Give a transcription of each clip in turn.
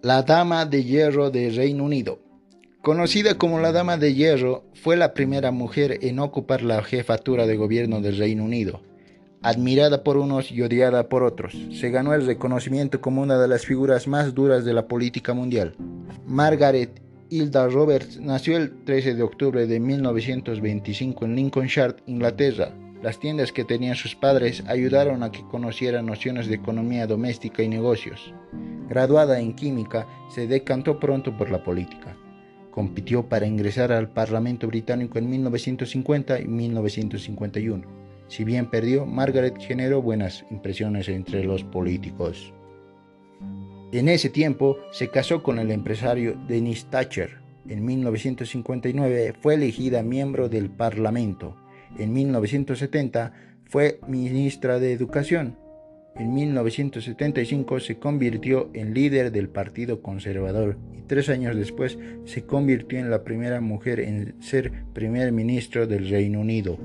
La Dama de Hierro de Reino Unido. Conocida como la Dama de Hierro, fue la primera mujer en ocupar la jefatura de gobierno del Reino Unido. Admirada por unos y odiada por otros, se ganó el reconocimiento como una de las figuras más duras de la política mundial. Margaret Hilda Roberts nació el 13 de octubre de 1925 en Lincolnshire, Inglaterra. Las tiendas que tenían sus padres ayudaron a que conociera nociones de economía doméstica y negocios. Graduada en química, se decantó pronto por la política. Compitió para ingresar al Parlamento británico en 1950 y 1951. Si bien perdió, Margaret generó buenas impresiones entre los políticos. En ese tiempo se casó con el empresario Dennis Thatcher. En 1959 fue elegida miembro del Parlamento. En 1970 fue ministra de Educación. En 1975 se convirtió en líder del Partido Conservador y tres años después se convirtió en la primera mujer en ser primer ministro del Reino Unido.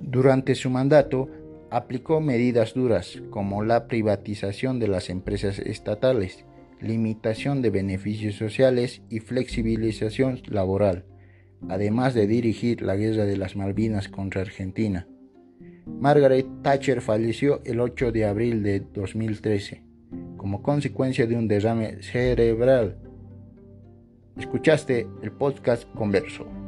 Durante su mandato aplicó medidas duras como la privatización de las empresas estatales, limitación de beneficios sociales y flexibilización laboral, además de dirigir la guerra de las Malvinas contra Argentina. Margaret Thatcher falleció el 8 de abril de 2013 como consecuencia de un derrame cerebral. Escuchaste el podcast Converso.